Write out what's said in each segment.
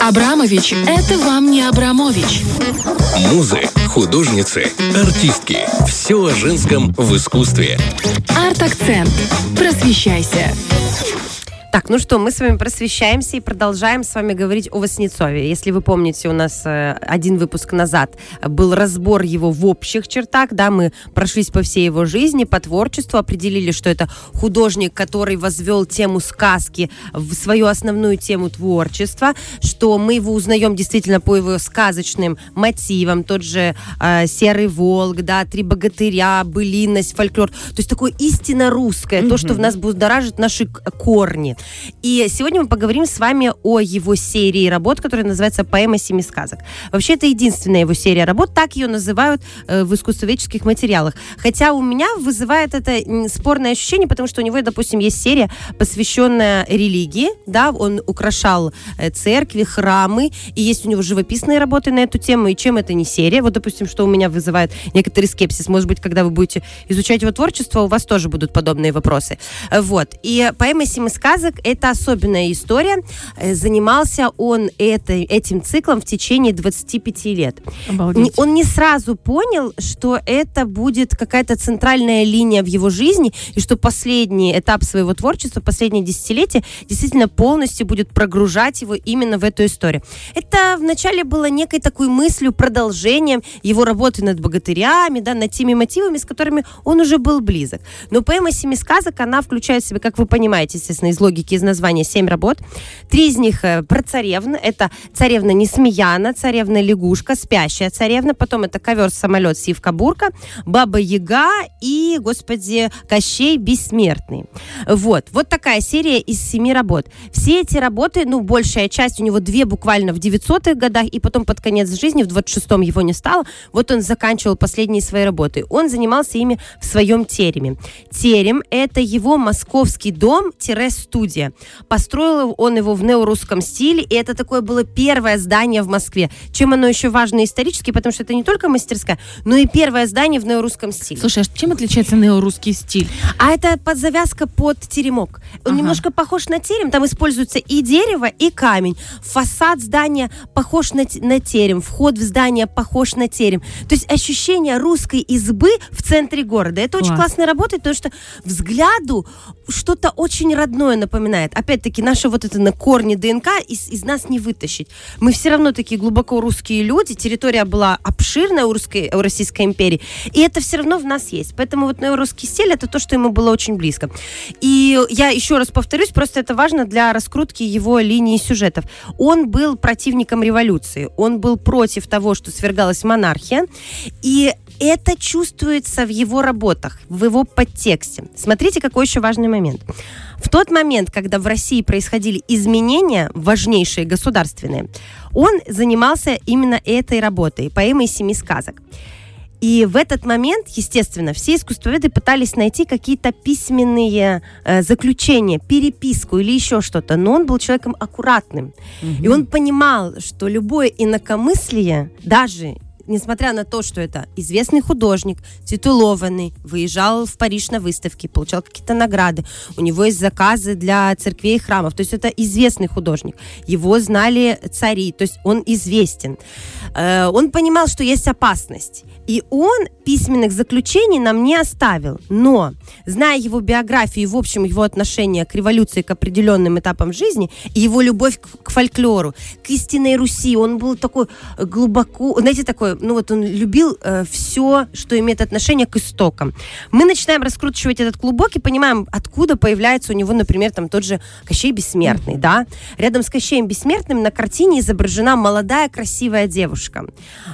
Абрамович – это вам не Абрамович. Музы, художницы, артистки. Все о женском в искусстве. Арт-акцент. Просвещайся. Так, ну что, мы с вами просвещаемся и продолжаем с вами говорить о Васнецове. Если вы помните, у нас э, один выпуск назад был разбор его в общих чертах, да, мы прошлись по всей его жизни, по творчеству, определили, что это художник, который возвел тему сказки в свою основную тему творчества, что мы его узнаем действительно по его сказочным мотивам, тот же э, «Серый волк», да, «Три богатыря», «Былинность», «Фольклор», то есть такое истинно русское, mm-hmm. то, что в нас будоражит наши корни. И сегодня мы поговорим с вами о его серии работ, которая называется «Поэма семи сказок». Вообще, это единственная его серия работ, так ее называют э, в искусствоведческих материалах. Хотя у меня вызывает это спорное ощущение, потому что у него, допустим, есть серия, посвященная религии, да, он украшал э, церкви, храмы, и есть у него живописные работы на эту тему, и чем это не серия. Вот, допустим, что у меня вызывает некоторый скепсис. Может быть, когда вы будете изучать его творчество, у вас тоже будут подобные вопросы. Вот. И поэма «Семи сказок» сказок. Это особенная история. Э, занимался он это, этим циклом в течение 25 лет. Обалдеть. Он не сразу понял, что это будет какая-то центральная линия в его жизни, и что последний этап своего творчества, последнее десятилетие, действительно полностью будет прогружать его именно в эту историю. Это вначале было некой такой мыслью, продолжением его работы над богатырями, да, над теми мотивами, с которыми он уже был близок. Но поэма «Семи сказок», она включает в себя, как вы понимаете, естественно, из логики логики из названия семь работ. Три из них э, про царевны. Это царевна Несмеяна, царевна Лягушка, спящая царевна. Потом это ковер-самолет Сивка-Бурка, Баба Яга и, господи, Кощей Бессмертный. Вот. Вот такая серия из семи работ. Все эти работы, ну, большая часть, у него две буквально в 900-х годах, и потом под конец жизни, в 26-м его не стало, вот он заканчивал последние свои работы. Он занимался ими в своем тереме. Терем – это его московский дом-студия студия. Построил он его в неорусском стиле, и это такое было первое здание в Москве. Чем оно еще важно исторически, потому что это не только мастерская, но и первое здание в неорусском стиле. Слушай, а чем отличается неорусский стиль? А это под завязка под теремок. Он ага. немножко похож на терем, там используется и дерево, и камень. Фасад здания похож на, на терем, вход в здание похож на терем. То есть ощущение русской избы в центре города. Это Класс. очень классно работает, потому что взгляду что-то очень родное напоминает. Опять-таки, наше вот это на корне ДНК из, из нас не вытащить. Мы все равно такие глубоко русские люди, территория была обширная у, русской, у Российской империи, и это все равно в нас есть. Поэтому вот русский стиль это то, что ему было очень близко. И я еще раз повторюсь, просто это важно для раскрутки его линии сюжетов. Он был противником революции, он был против того, что свергалась монархия, и это чувствуется в его работах, в его подтексте. Смотрите, какой еще важный момент. В тот момент, когда в России происходили изменения, важнейшие государственные, он занимался именно этой работой, поэмой «Семи сказок». И в этот момент, естественно, все искусствоведы пытались найти какие-то письменные э, заключения, переписку или еще что-то, но он был человеком аккуратным. Угу. И он понимал, что любое инакомыслие, даже несмотря на то, что это известный художник, титулованный, выезжал в Париж на выставки, получал какие-то награды, у него есть заказы для церквей и храмов, то есть это известный художник, его знали цари, то есть он известен. Э, он понимал, что есть опасность, и он письменных заключений нам не оставил, но, зная его биографию и, в общем, его отношение к революции, к определенным этапам жизни, и его любовь к, к фольклору, к истинной Руси, он был такой глубоко, знаете, такой ну вот он любил э, все, что имеет отношение к истокам. Мы начинаем раскручивать этот клубок и понимаем, откуда появляется у него, например, там тот же Кощей Бессмертный, да? Рядом с Кощеем Бессмертным на картине изображена молодая красивая девушка,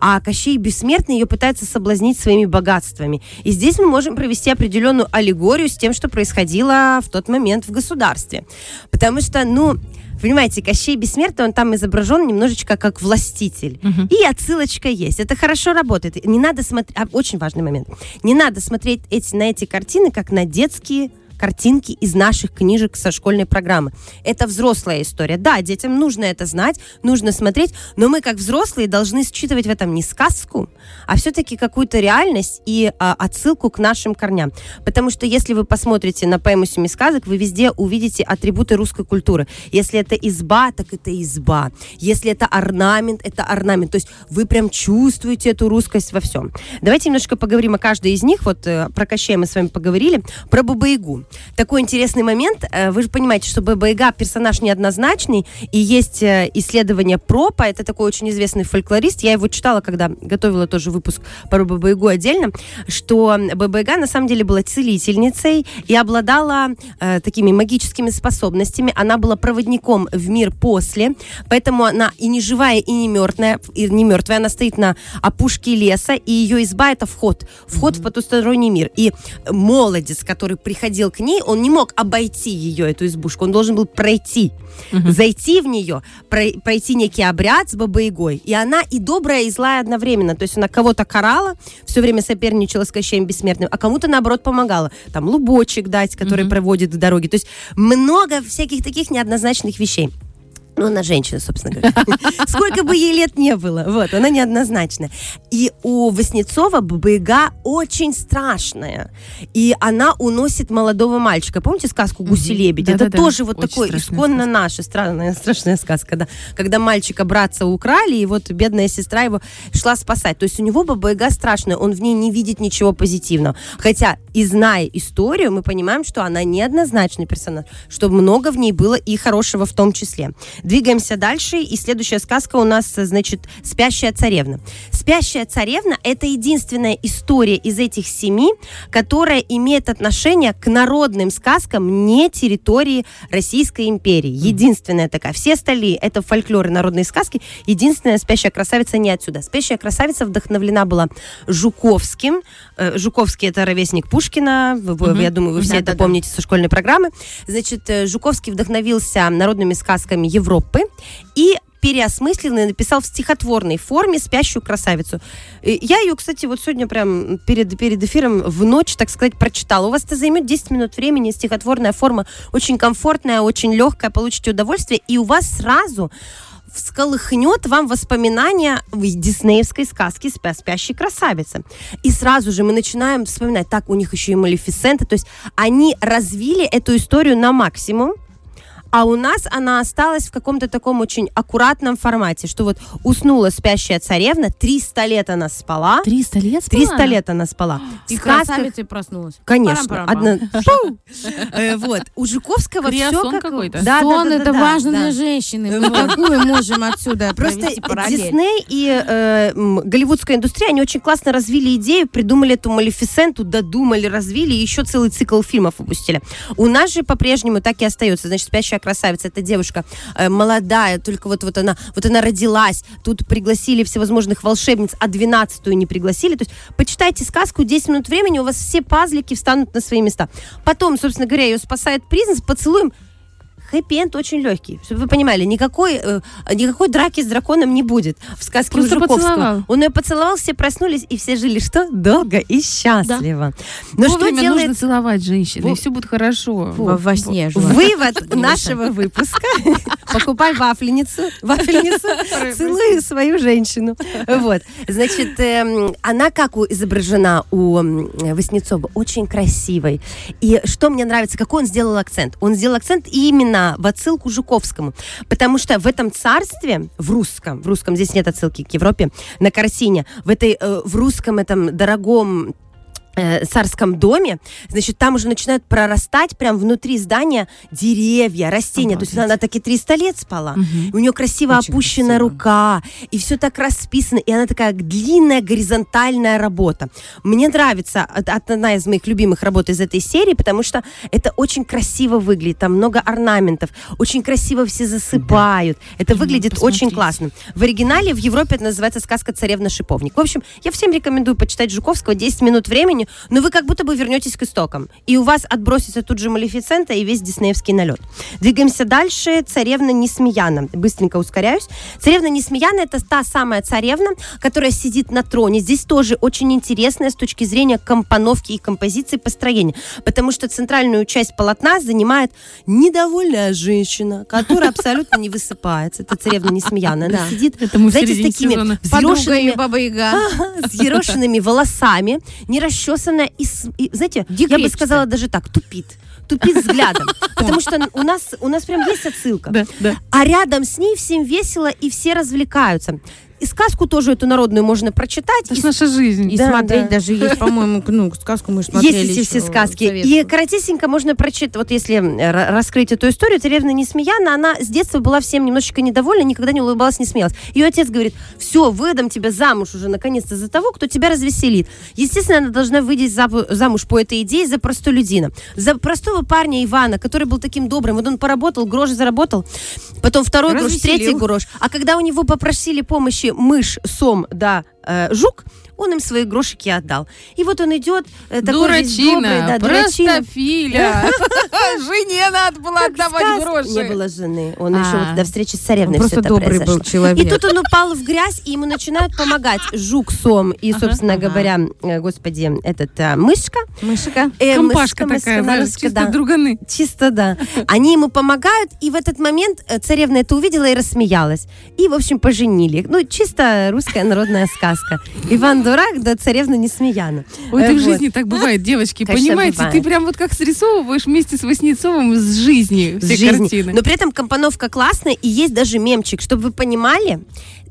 а Кощей Бессмертный ее пытается соблазнить своими богатствами. И здесь мы можем провести определенную аллегорию с тем, что происходило в тот момент в государстве. Потому что, ну, Понимаете, Кощей Бессмертный, он там изображен немножечко как властитель. Угу. И отсылочка есть. Это хорошо работает. Не надо смотреть... А, очень важный момент. Не надо смотреть эти, на эти картины как на детские картинки из наших книжек со школьной программы. Это взрослая история. Да, детям нужно это знать, нужно смотреть, но мы как взрослые должны считывать в этом не сказку, а все-таки какую-то реальность и а, отсылку к нашим корням. Потому что если вы посмотрите на поэму «Семи сказок», вы везде увидите атрибуты русской культуры. Если это изба, так это изба. Если это орнамент, это орнамент. То есть вы прям чувствуете эту русскость во всем. Давайте немножко поговорим о каждой из них. Вот э, про Кощея мы с вами поговорили. Про Баба-Ягу. Такой интересный момент. Э, Вы же понимаете, что Баба-Яга персонаж неоднозначный, и есть э, исследование Пропа, это такой очень известный фольклорист. Я его читала, когда готовила тоже выпуск про Баба-Ягу отдельно, что Баба-Яга на самом деле была целительницей и обладала э, такими магическими способностями. Она была проводником в мир после, поэтому она и не живая, и не мертвая, и не мертвая. Она стоит на опушке леса, и ее изба это вход, вход в потусторонний мир. И молодец, который приходил к ней, он не мог обойти ее, эту избушку, он должен был пройти, зайти в нее, про- пройти некий обряд с бабой-ягой. И она и добрая, и злая одновременно. То есть она кого-то карала, все время соперничала с Кощеем Бессмертным, а кому-то, наоборот, помогала. Там лубочек дать, который проводит к дороге. То есть много всяких таких неоднозначных вещей. Ну, она женщина, собственно говоря. Сколько бы ей лет не было. Вот, она неоднозначная. И у Васнецова Баба-Яга очень страшная. И она уносит молодого мальчика. Помните сказку «Гуси-лебедь»? Это тоже вот такой исконно наша странная, страшная сказка. Да? Когда мальчика братца украли, и вот бедная сестра его шла спасать. То есть у него Баба-Яга страшная, он в ней не видит ничего позитивного. Хотя, и зная историю, мы понимаем, что она неоднозначный персонаж, что много в ней было и хорошего в том числе. Двигаемся дальше, и следующая сказка у нас, значит, «Спящая царевна». «Спящая царевна» — это единственная история из этих семи, которая имеет отношение к народным сказкам не территории Российской империи. Единственная такая. Все остальные — это фольклор и народные сказки. Единственная «Спящая красавица» не отсюда. «Спящая красавица» вдохновлена была Жуковским. Э, Жуковский — это ровесник Пушкина. Вы- вы- Я думаю, вы все это Да-да-да. помните со школьной программы. Значит, э, Жуковский вдохновился народными сказками Европы и переосмыслил и написал в стихотворной форме «Спящую красавицу». И Я ее, кстати, вот сегодня прям перед, перед эфиром в ночь, так сказать, прочитала. У вас это займет 10 минут времени, стихотворная форма очень комфортная, очень легкая, получите удовольствие, и у вас сразу всколыхнет вам воспоминания в диснеевской сказке «Спя спящей красавицы». И сразу же мы начинаем вспоминать, так, у них еще и Малефисента, то есть они развили эту историю на максимум, а у нас она осталась в каком-то таком очень аккуратном формате, что вот уснула спящая царевна, 300 лет она спала, 300 лет спала? 300 лет она спала. И В сказках- красавицей проснулась. Конечно. Одна... Э, Вот. У Жуковского все как... какой-то. Сон это важно для женщины. Мы какую можем отсюда Просто? Дисней и э, голливудская индустрия, они очень классно развили идею, придумали эту Малефисенту, додумали, развили, и еще целый цикл фильмов выпустили. У нас же по-прежнему так и остается. Значит, «Спящая красавица» — это девушка э, молодая, только вот, вот, она, вот она родилась, тут пригласили всевозможных волшебниц, а двенадцатую не пригласили. То есть почитайте сказку, 10 минут времени, у вас все пазлики встанут на свои места. Потом, собственно говоря, ее спасает принц, поцелуем, хэппи-энд очень легкий. Чтобы вы понимали, никакой, э, никакой драки с драконом не будет в сказке Просто Жуковского. поцеловал. Он ее поцеловал, все проснулись, и все жили что? Долго и счастливо. Но что Вовремя делает... нужно целовать женщину, Во- и все будет хорошо. Во, во сне желательно. Вывод нашего выпуска. Покупай вафельницу, вафельницу, целую свою женщину. Вот. Значит, эм, она как изображена у Васнецова? Очень красивой. И что мне нравится, какой он сделал акцент? Он сделал акцент именно в отсылку Жуковскому. Потому что в этом царстве, в русском, в русском, здесь нет отсылки к Европе, на картине, в этой, э, в русском этом дорогом э, царском доме, значит, там уже начинают прорастать прям внутри здания деревья, растения. То есть Обалдеть. она таки 300 лет спала. И у нее красиво Очень опущена красиво. рука, и все так расписано, и она такая длинная горизонтальная работа. Мне нравится одна из моих любимых работ из этой серии, потому что это очень красиво выглядит, там много орнаментов, очень красиво все засыпают. Это Прям выглядит посмотреть. очень классно. В оригинале в Европе это называется сказка «Царевна шиповник». В общем, я всем рекомендую почитать Жуковского 10 минут времени, но вы как будто бы вернетесь к истокам. И у вас отбросится тут же Малефицента и весь диснеевский налет. Двигаемся дальше. Царевна Несмеяна. Быстренько ускоряюсь. Царевна Несмеяна это та самая царевна, которая сидит на троне. Здесь тоже очень интересная с точки зрения компоновки и композиции построения. Потому что центральную часть полотна занимает недовольная женщина, которая абсолютно не высыпается. Это царевна Несмеяна. Она сидит, знаете, с такими взъерошенными с ерошенными волосами, не расчесанная и, и, знаете, я бы сказала даже так, тупит. Тупит взглядом. Потому что у нас, у нас прям есть отсылка. Да, да. А рядом с ней всем весело и все развлекаются. И сказку тоже эту народную можно прочитать. Это и наша жизнь. И Да, смотреть да. даже есть, по-моему, ну, сказку мы смотрели. Есть эти все сказки. И коротесенько можно прочитать, вот если ра- раскрыть эту историю, царевна Несмеяна, она с детства была всем немножечко недовольна, никогда не улыбалась, не смеялась. Ее отец говорит, все, выдам тебя замуж уже наконец-то за того, кто тебя развеселит. Естественно, она должна выйти за- замуж по этой идее за простолюдина. За простого парня Ивана, который был таким добрым. Вот он поработал, грош заработал, потом второй грош, третий грош. А когда у него попросили помощи мышь, сом, да, э, жук, он им свои грошики отдал. И вот он идет, э, такой весь добрый, Дурачина, да, дурачина. Жене надо было отдавать гроши. Не было жены. Он А. еще вот до встречи с царевной все просто это добрый был человек. И тут он упал в грязь, и ему начинают помогать жук, сом и, собственно говоря, э, господи, этот а, мышка. Э, Компашка мышка, такая, мышка, знаешь, мышка, чисто друганы. Чисто, да. Они ему помогают, и в этот момент царевна это увидела и рассмеялась. И, в общем, поженили. Ну, чисто русская народная сказка. Иван Дурак, да царевна Несмеяна. Ой, это в жизни так бывает, девочки. Конечно, Понимаете, бывает. ты прям вот как срисовываешь вместе с Васнецовым с жизни с все жизни. картины. Но при этом компоновка классная, и есть даже мемчик. Чтобы вы понимали,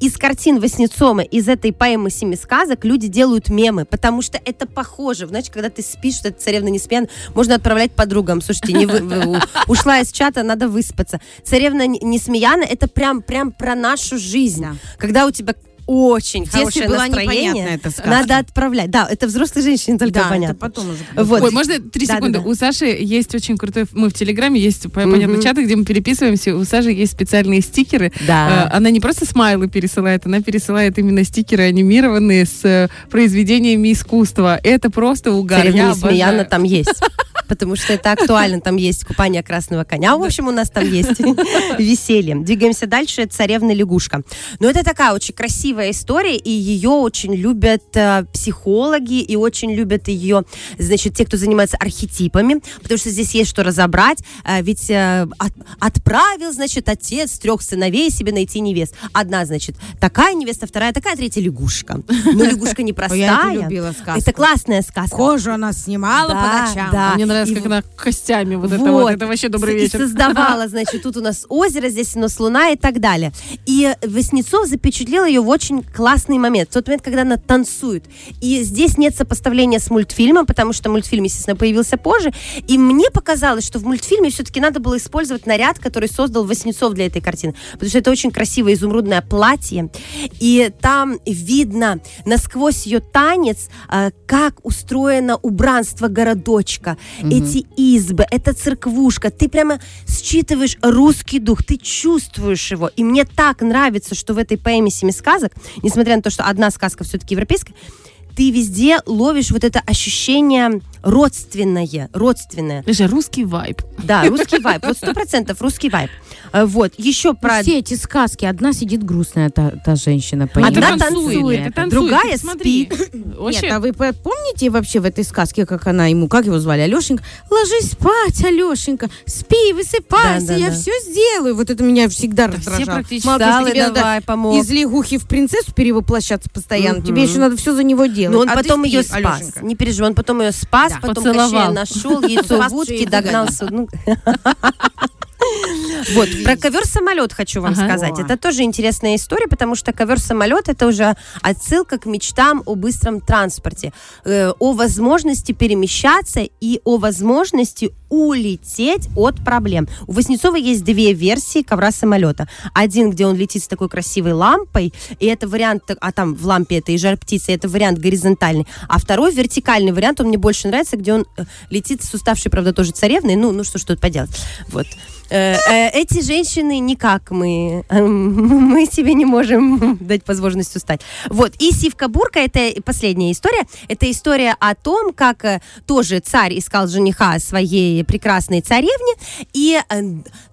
из картин Васнецова, из этой поэмы «Семи сказок» люди делают мемы, потому что это похоже. Знаете, когда ты спишь, что это царевна не спьяна, можно отправлять подругам. Слушайте, не вы- вы- ушла из чата, надо выспаться. Царевна не смеяна, это прям, прям про нашу жизнь. Да. Когда у тебя очень хорошее была настроение, эта сказка. надо отправлять. Да, это взрослой женщине только Да, это понятно. потом уже. Вот. Ой, можно три Да, да, секунды? да. У Саши есть очень крутой... Мы в Телеграме, есть, понятно, чаты, где мы переписываемся. У Саши есть специальные стикеры. Да. Э, Она не просто смайлы пересылает, она пересылает именно стикеры анимированные с э, произведениями искусства. Это просто угар. Царевна обожаю. там есть. Потому что это актуально, там есть купание красного коня. В общем, у нас там есть веселье. Двигаемся дальше. Царевна лягушка. Но это такая очень красивая история, и ее очень любят э, психологи, и очень любят ее, значит, те, кто занимается архетипами, потому что здесь есть что разобрать. Э, ведь э, от- отправил, значит, отец трех сыновей себе найти невест. Одна, значит, такая невеста, вторая такая, третья лягушка. Но лягушка непростая. я эту любила сказку. Это классная сказка. Кожу она снимала Да, по ночам. да. А Мне нравится, И как вот- она костями вот, это вот. Это вообще добрый И вечер. создавала, значит, тут у нас озеро, здесь у нас луна и так далее. И Васнецов запечатлел ее в очень классный момент. В тот момент, когда она танцует. И здесь нет сопоставления с мультфильмом, потому что мультфильм, естественно, появился позже. И мне показалось, что в мультфильме все-таки надо было использовать наряд, который создал Васнецов для этой картины. Потому что это очень красивое изумрудное платье. И там видно насквозь ее танец, а, как устроено убранство городочка, эти избы, эта церквушка. Ты прямо считываешь русский дух, ты чувствуешь его. И мне так нравится, что в этой поэме «Семи сказок», несмотря на то, что одна сказка все-таки европейская, ты везде ловишь вот это ощущение родственное, родственное. Даже русский вайб. Да, русский вайб. Вот сто процентов русский вайб. А, Вот, еще про... Все эти сказки. Одна сидит грустная, та, та женщина. Одна танцует, это танцует, другая смотри. Нет, Вообще, а вы по- помните вообще в этой сказке, как она ему, как его звали, Алешенька? Ложись спать, Алешенька, спи, высыпайся, Да, да, я да. все сделаю. Вот это меня всегда Да все раздражало. практически Мало того, тебе надо давай, помог. из лягухи в принцессу перевоплощаться постоянно, Мгм. тебе еще надо все за него делать. Но он А потом спи, ее спас. Алешенька. Не переживай, он потом ее спас. Потом Поцеловал. Кощея нашел, яйцо в утке, и догнал. Ну. Вот, про ковер-самолет хочу вам Ага. сказать. Это тоже интересная история, потому что ковер-самолет это уже отсылка к мечтам о быстром транспорте, э, о возможности перемещаться и о возможности улететь от проблем. У Васнецова есть две версии ковра-самолета. Один, где он летит с такой красивой лампой, и это вариант, а там в лампе это и жар птицы, это вариант горизонтальный. А второй вертикальный вариант, он мне больше нравится, где он э, летит с уставшей, правда, тоже царевной. Ну, ну что ж тут поделать. Вот. Э, э, Эти женщины никак мы, эм, мы себе не можем дать возможность устать. Вот, и Сивка Бурка, это последняя история, это история о том, как э, тоже царь искал жениха своей прекрасной царевне, и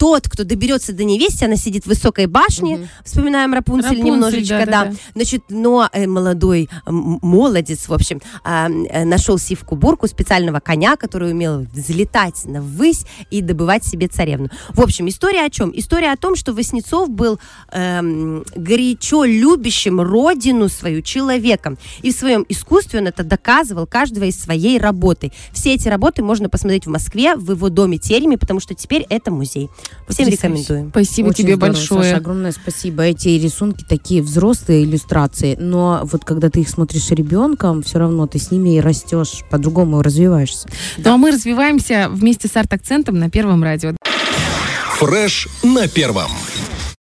тот, кто доберется до невесты, она сидит в высокой башне, вспоминаем Рапунцель, Рапунцель, немножечко, да, да-да-да. Значит, но э, молодой м, молодец, в общем, а, э, нашел сивку бурку специального коня, который умел взлетать на ввысь и добывать себе царевну. В общем, история о чем? История о том, что Васнецов был эм, горячо любящим родину свою человеком. И в своем искусстве он это доказывал каждого из своей работы. Все эти работы можно посмотреть в Москве, в его доме тереме, потому что теперь это музей. Всем рекомендуем. Спасибо Очень тебе здорово, большое. Саша, огромное спасибо. Эти рисунки такие взрослые иллюстрации, но вот когда ты их смотришь ребенком, все равно ты с ними и растешь, по-другому развиваешься. Ну а мы развиваемся вместе с арт-акцентом на Первом радио. Фреш на первом.